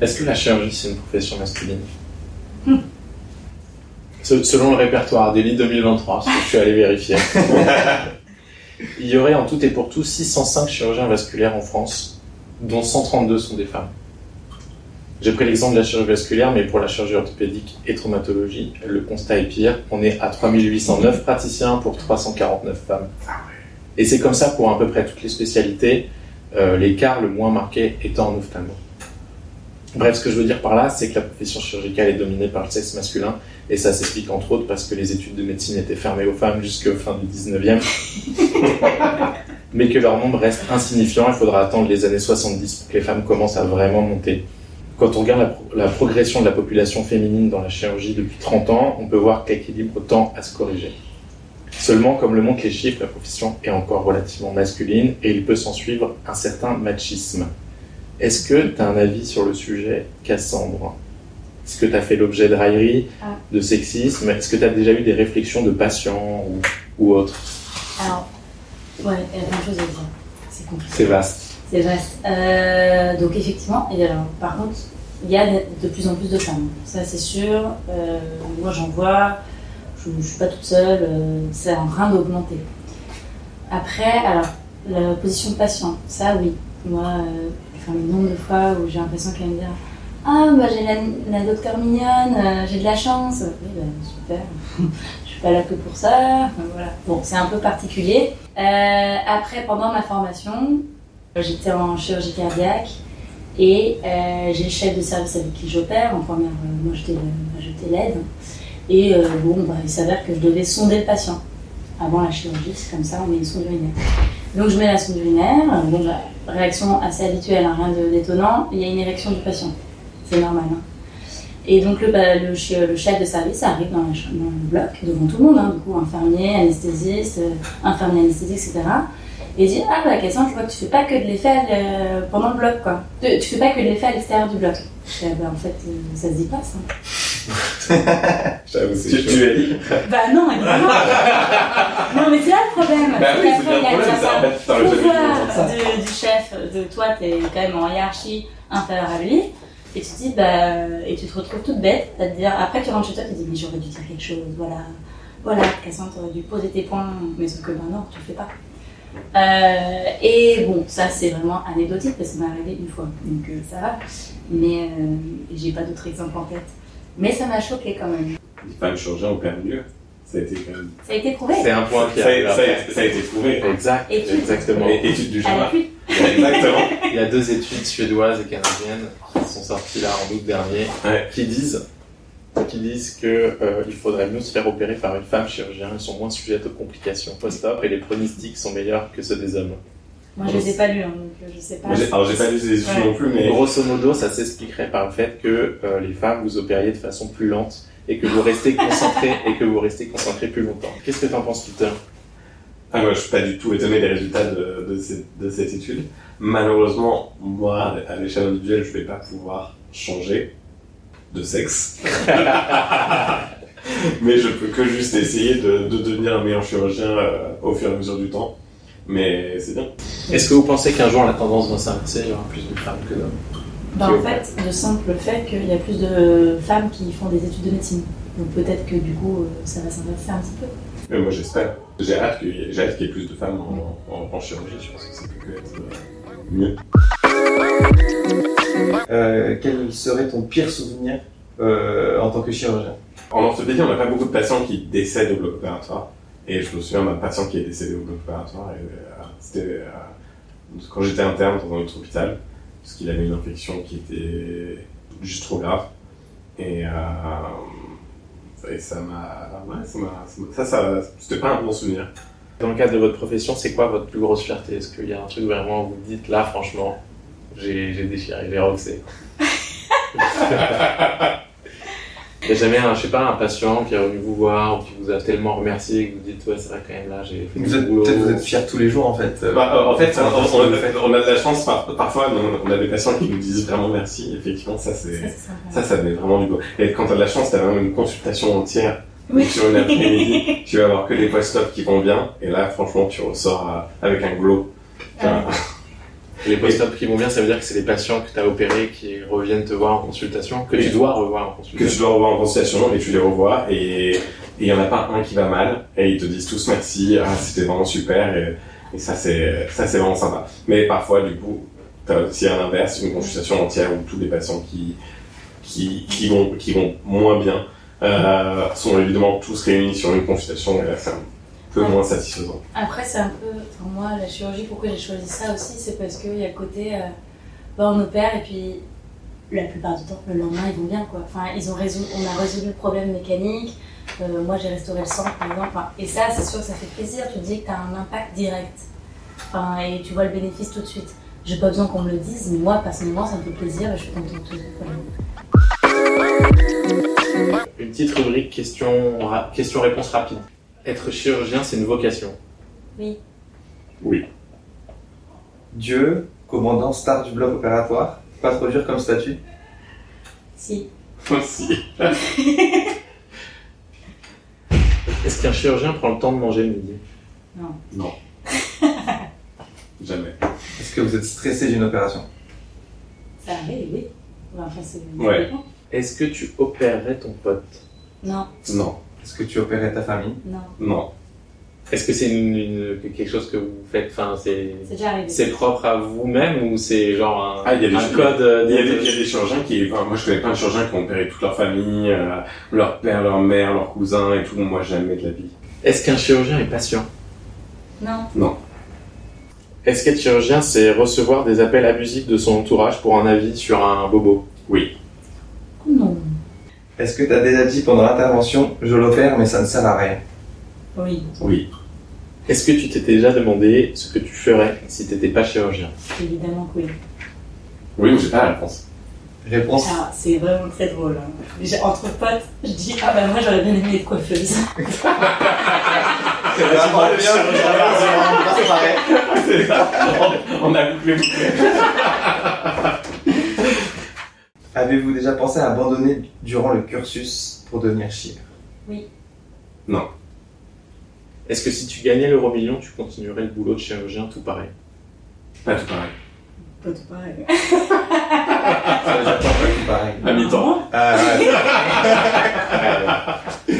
Est-ce que la chirurgie, c'est une profession masculine? Se- Selon le répertoire d'Eli 2023, ce que je suis allé vérifier. Il y aurait en tout et pour tout 605 chirurgiens vasculaires en France, dont 132 sont des femmes. J'ai pris l'exemple de la chirurgie vasculaire, mais pour la chirurgie orthopédique et traumatologie, le constat est pire. On est à 3809 praticiens pour 349 femmes. Et c'est comme ça pour à peu près toutes les spécialités, euh, l'écart le moins marqué étant en ophtalmo. Bref, ce que je veux dire par là, c'est que la profession chirurgicale est dominée par le sexe masculin, et ça s'explique entre autres parce que les études de médecine étaient fermées aux femmes jusqu'au fin du 19e, mais que leur nombre reste insignifiant, il faudra attendre les années 70 pour que les femmes commencent à vraiment monter. Quand on regarde la, pro- la progression de la population féminine dans la chirurgie depuis 30 ans, on peut voir que l'équilibre tend à se corriger. Seulement, comme le montrent les chiffres, la profession est encore relativement masculine et il peut s'en suivre un certain machisme. Est-ce que tu as un avis sur le sujet, Cassandre? Est-ce que tu as fait l'objet de railleries, Ah. de sexisme? Est-ce que tu as déjà eu des réflexions de patients ou, ou autres? Alors, ouais, il y a plein de choses à dire. C'est compliqué. C'est vaste. C'est vaste. Euh, donc effectivement, et alors, par contre, il y a de, plus en plus de femmes. Ça c'est sûr. Euh, moi j'en vois. Je ne suis pas toute seule. euh, c'est en train d'augmenter. Après, alors, la position de patient, ça oui. Moi, enfin, le nombre de fois où j'ai l'impression qu'elle me dit Ah, bah j'ai la, la docteur mignonne, euh, j'ai de la chance. Oui, bah, super. je suis pas là que pour ça. Voilà. Bon, c'est un peu particulier. Euh, après, pendant ma formation, J'étais en chirurgie cardiaque et euh, j'ai le chef de service avec qui j'opère. En première, euh, moi j'étais euh, l'aide. Et euh, bon, bah, il s'avère que je devais sonder le patient. Avant la chirurgie, c'est comme ça, on met une sonde urinaire. Donc je mets la sonde urinaire. euh, bah, réaction assez habituelle, hein, rien d'étonnant. Il y a une érection du patient. C'est normal. hein. Et donc le, bah, le, chef de service arrive dans, la ch- dans le bloc, devant tout le monde, hein, du coup, infirmier, anesthésiste, euh, infirmier anesthésiste, etc. Et il dit Ah, bah, Cassandre, je vois que tu fais pas que de l'effet euh, pendant le bloc, quoi. Tu, tu fais pas que de l'effet à l'extérieur du bloc. Je dis, Ah, bah, en fait, euh, ça se dit pas, ça. J'avoue, c'est Tu, tu as dit Bah, non, évidemment. non, mais c'est là le problème. Bah oui, c'est bien il y a le problème, pouvoir ça. de- du chef, de toi, t'es quand même en hiérarchie inférieure à lui. Et tu te dis, bah, et tu te retrouves toute bête à te dire, après tu rentres chez toi, tu te dis, mais j'aurais dû dire quelque chose, voilà. Voilà, Cassandre, t'aurais dû poser tes points, mais sauf que ben non, tu le fais pas. Euh, et bon, ça c'est vraiment anecdotique parce que ça m'est arrivé une fois, donc euh, ça va. Mais euh, j'ai pas d'autres exemples en tête. Mais ça m'a choqué quand même. Les femmes chirurgiens opèrent mieux. Ça a été quand même. Ça a été prouvé. C'est un point qui Ça a, ça a- ça a été prouvé. Exact, Étude. exactement. Étude du genre. Exactement. Il y a deux études suédoises et canadiennes qui sont sorties là en août dernier Ouais. qui disent qui disent que euh, il faudrait mieux se faire opérer par une femme chirurgien. Ils sont moins sujettes aux complications post-op et les pronostics sont meilleurs que ceux des hommes. Moi je les ai pas lus, hein, donc euh, je sais pas. Alors j'ai pas lu ces études Ouais. non plus, mais Grosso modo, ça s'expliquerait par le fait que euh, les femmes vous opériez de façon plus lente et que vous restez concentré et que vous restez concentré plus longtemps. Qu'est-ce que t'en penses, Peter? Ah, moi, je suis pas du tout étonné des résultats de, de, cette, de cette étude. Malheureusement, moi, à l'échelle individuelle, je vais pas pouvoir changer de sexe. Mais je peux que juste essayer de, de devenir un meilleur chirurgien euh, au fur et à mesure du temps. Mais c'est bien. Est-ce que vous pensez qu'un jour la tendance va s'inverser, il y aura plus de femmes que d'hommes? Bah, en fait, de simple fait qu'il y a plus de femmes qui font des études de médecine. Donc peut-être que du coup, euh, ça va s'inverser un petit peu. Mais moi, j'espère. J'ai hâte qu'il y, ait- y plus de femmes en, en, en chirurgie. Je pense que ça peut être euh, mieux. Euh, quel serait ton pire souvenir euh, en tant que chirurgien? En orthopédie, on n'a pas beaucoup de patients qui décèdent au bloc opératoire. Et je me souviens d'un patient qui est décédé au bloc opératoire. Euh, c'était euh, quand j'étais interne dans un autre hôpital, parce qu'il avait une infection qui était juste trop grave. Et, euh, et ça m'a. Ouais, ça m'a. Ça, ça, c'était pas un bon souvenir. Dans le cadre de votre profession, c'est quoi votre plus grosse fierté? Est-ce qu'il y a un truc vraiment où vous dites là, franchement, j'ai j'ai déchiré, j'ai roxé? Il n'y a jamais, un, je sais pas, un patient qui est revenu vous voir ou qui vous a tellement remercié que vous dites ouais c'est vrai quand même là j'ai fait Vous du êtes boulot. peut-être vous êtes fiers tous les jours en fait. euh, Bah, euh, en fait, on, a, on de la chance, par- parfois, on on a des patients qui nous disent vraiment merci. Effectivement, ça, c'est. Ça. Ça, ça met vraiment du beau. Et quand t'as de la chance, t'as vraiment une consultation entière. Oui. Sur une après-midi, tu vas avoir que des post-op qui vont bien. Et là, franchement, tu ressors euh, avec un glow. Ah Les post-op qui vont bien, ça veut dire que c'est les patients que tu as opérés qui reviennent te voir en consultation, que tu dois revoir en Que consultation. tu dois revoir en consultation et tu les revois. Et il y en a pas un qui va mal. Et ils te disent tous merci. Ah, c'était vraiment super. Et, et ça, c'est, ça, c'est vraiment sympa. Mais parfois, du coup, t'as aussi à l'inverse, une consultation entière où tous les patients qui, qui, qui vont, qui vont moins bien, euh, sont évidemment tous réunis sur une consultation. Et là, c'est un peu moins satisfaisant. Après, c'est un peu. Pour moi, la chirurgie, pourquoi j'ai choisi ça aussi, c'est parce qu'il y a le côté. euh, bah, on opère et puis la plupart du temps, le lendemain, ils vont bien quoi. Enfin, ils ont résolu, on a résolu le problème mécanique. euh, moi, j'ai restauré le sang, par exemple. Enfin, et ça, c'est sûr que ça fait plaisir. Tu te dis que tu as un impact direct. Enfin, et tu vois le bénéfice tout de suite. J'ai pas besoin qu'on me le dise, mais moi, personnellement, ça me fait plaisir et je suis contente. Une petite rubrique question, question-réponse rapide. Être chirurgien, c'est une vocation. Oui. Dieu, commandant star du bloc opératoire, pas trop dur comme statut. Si. Aussi. Est-ce qu'un chirurgien prend le temps de manger le midi Non. Jamais. Est-ce que vous êtes stressé d'une opération? Ça arrive, oui. Enfin, c'est. Ouais. Est-ce que tu opérerais ton pote? Non, Non. Est-ce que tu opérais ta famille non. Non. Est-ce que c'est une, une- quelque chose que vous faites, enfin c'est C'est déjà arrivé. c'est propre à vous-même ou c'est genre un, Ah, il y a des un code euh, Il y, a de- y a des chirurgiens qui. Enfin, moi, je connais plein de chirurgiens qui ont opéré toute leur famille, euh, leur père, leur mère, leurs cousins et tout. Moi, jamais de la vie. Est-ce qu'un chirurgien est patient Non. Est-ce qu'être chirurgien, c'est recevoir des appels abusifs de son entourage pour un avis sur un bobo? Non. Est-ce que tu as déjà dit pendant l'intervention, je l'opère mais ça ne sert à rien? Oui, Oui. Est-ce que tu t'étais déjà demandé ce que tu ferais si t'étais pas chirurgien? Évidemment que oui. Oui, mais j'ai pas la réponse. Réponse? Ah, c'est vraiment très drôle. hein. Déjà, entre potes, je dis Ah bah moi j'aurais bien aimé être coiffeuse. On a bouclé bouclé. Avez-vous déjà pensé à abandonner durant le cursus pour devenir chir Est-ce que si tu gagnais l'euro million, tu continuerais le boulot de chirurgien tout pareil? Pas tout pareil. Pas tout pareil. Ça veut dire quoi, tout pareil? À mi-temps. Ah, ouais. je,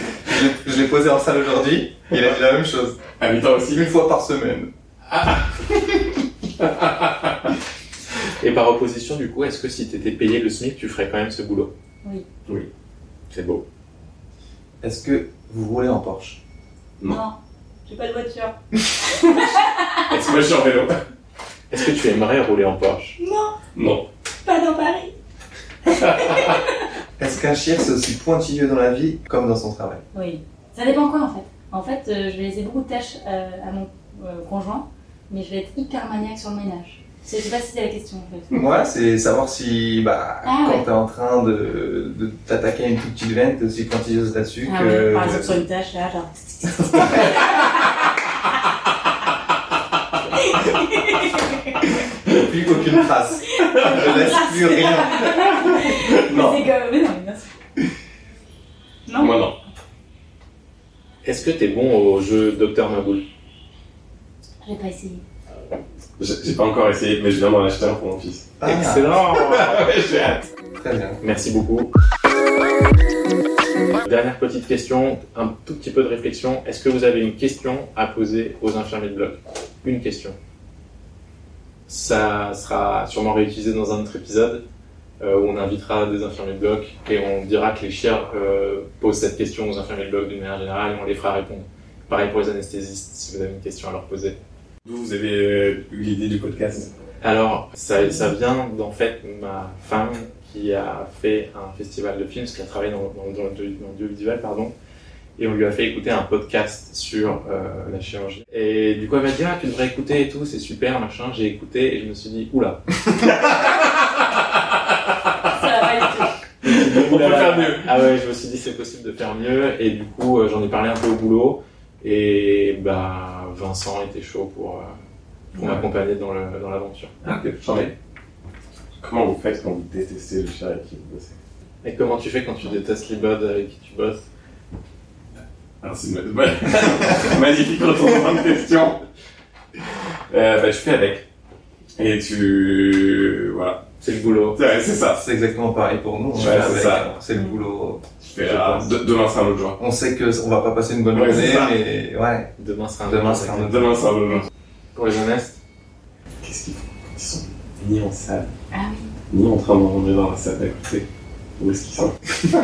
je je l'ai posé en salle aujourd'hui. Il a dit la même chose. À mi-temps aussi. Une fois par semaine. Et par opposition, du coup, est-ce que si tu étais payé le SMIC, tu ferais quand même ce boulot? Oui. Oui. C'est beau. Est-ce que vous roulez en Porsche? Non. Non, j'ai pas de voiture. Est-ce Moi, je suis en vélo. est-ce que tu aimerais rouler en Porsche? Non, Non. pas dans Paris. Est-ce qu'un chien c'est aussi pointilleux dans la vie comme dans son travail? Oui. Ça dépend quoi en fait. En fait, euh, je vais laisser beaucoup de tâches euh, à mon euh, conjoint, mais je vais être hyper maniaque sur le ménage. Je sais pas si c'est la question en fait. Moi, c'est savoir si, bah, Ah quand ouais. t'es en train de, de t'attaquer à une toute petite veine, t'es aussi là-dessus Ah que. ouais, par exemple sur une tâche là, genre. plus aucune trace. Je laisse plus rien. Non. Mais c'est comme. Mais non, mais. Moi, non. Est-ce que t'es bon au jeu Docteur Maboul J'ai pas essayé. J'ai pas encore essayé, mais je viens d'en acheter un pour mon fils. Ah, Excellent j'ai hâte. Très bien. Merci beaucoup. Dernière petite question, un tout petit peu de réflexion. Est-ce que vous avez une question à poser aux infirmiers de bloc? Une question. Ça sera sûrement réutilisé dans un autre épisode euh, où on invitera des infirmiers de bloc et on dira que les chiens euh, posent cette question aux infirmiers de bloc d'une manière générale et on les fera répondre. Pareil pour les anesthésistes, si vous avez une question à leur poser. D'où vous avez euh, eu l'idée du podcast? Alors, ça, ça vient d'en fait ma femme qui a fait un festival de films, parce qu'elle travaille dans, dans, dans, le- dans l'audiovisuel, pardon, et on lui a fait écouter un podcast sur euh, la chirurgie. Et du coup, elle m'a dit, ah, tu devrais écouter et tout, c'est super, machin. J'ai écouté et je me suis dit, oula. Ça va. On peut faire mieux. Ah ouais, je me suis dit, c'est possible de faire mieux, et du coup, euh, j'en ai parlé un peu au boulot, et bah, Vincent était chaud pour, euh, pour Ouais. m'accompagner dans le- dans l'aventure. Ah, ok. J'en ai. Comment vous faites quand vous détestez le chien avec qui vous bossez Et comment tu fais quand tu détestes les buds avec qui tu bosses Alors, c'est une ma- magnifique retournement de question. Euh, bah, je fais avec. Et tu... Voilà. C'est le boulot. C'est ça. C'est exactement pareil pour nous. Ouais, ça. C'est le boulot. Je fais, ah, de- demain, c'est un autre jour. On sait que on va pas passer une bonne Ouais, journée, c'est mais ouais. Demain sera un Demain un autre c'est un autre jour. Pour les honnêtes, Qu'est-ce qu'ils font? Ils sont ni en salle, Ah oui. ni en train de manger dans la salle d'à côté. Où est-ce qu'ils sont? Tu veux,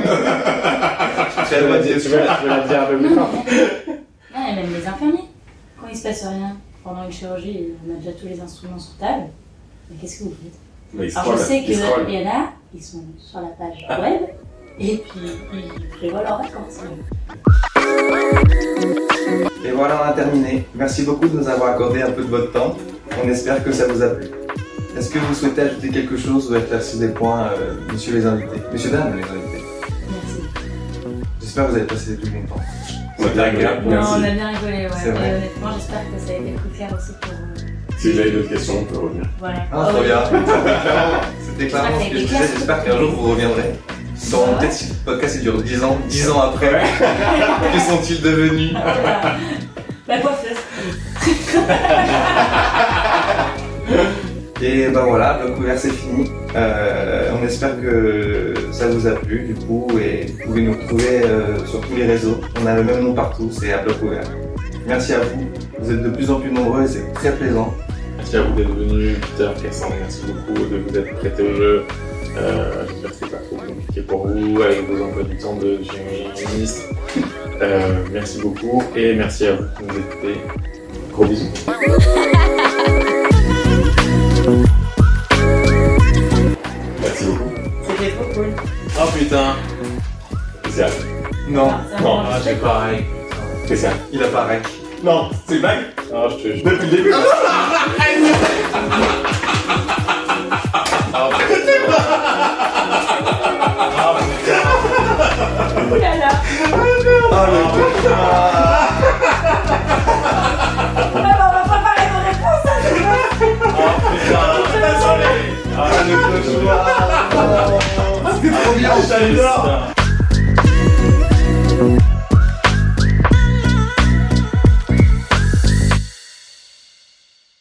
la dire, un peu plus Non, fort non, et même les infirmiers. Quand il se passe rien pendant une chirurgie, on a déjà tous les instruments sur table. Mais qu'est-ce que vous faites? Ils Alors je sais qu'il y en a, ils sont sur la page web, et puis ils prévoient leurs vacances. Et voilà, on a terminé. Merci beaucoup de nous avoir accordé un peu de votre temps. On espère que ça vous a plu. Est-ce que vous souhaitez ajouter quelque chose ou éclaircir des points, euh, messieurs les invités? Messieurs, dames, les invités. Merci. J'espère que vous avez passé du bon temps. On a bien agréable. Non, Merci. on a bien rigolé, ouais. C'est vrai. Et honnêtement, j'espère que ça a été plus clair aussi pour. euh, Si vous avez d'autres questions, on peut revenir. Voilà. Ah, trop bien. C'était clairement ce que je disais. J'espère qu'un jour vous reviendrez. Dans Ah ouais peut-être si le podcast il dure 10 ans, 10 ans après, que sont-ils devenus Voilà. La coiffeuse. Et ben voilà, le couvert c'est fini. Euh, on espère que ça vous a plu du coup et vous pouvez nous retrouver euh, sur tous les réseaux. On a le même nom partout, c'est à bloc ouvert. Merci à vous, vous êtes de plus en plus nombreux et c'est très plaisant. Merci à vous d'être venu, Peter, Cassandre, merci beaucoup de vous être prêté au jeu. Euh, J'espère que pour vous avec vos emplois du temps de chirurgien Euh, merci beaucoup et merci à vous de nous écouter. Gros bisous. Merci beaucoup. C'était trop cool. Oh putain. Spécial. Non, Ça Non, ah, c'est pareil. Spécial. il apparaît. Non, c'est une blague Ah, je te jure. Depuis le début. Ouh là là. Oh le Ah, bah, on va préparer nos réponses. hein, Ah le cauchemar C'était trop bien Putain.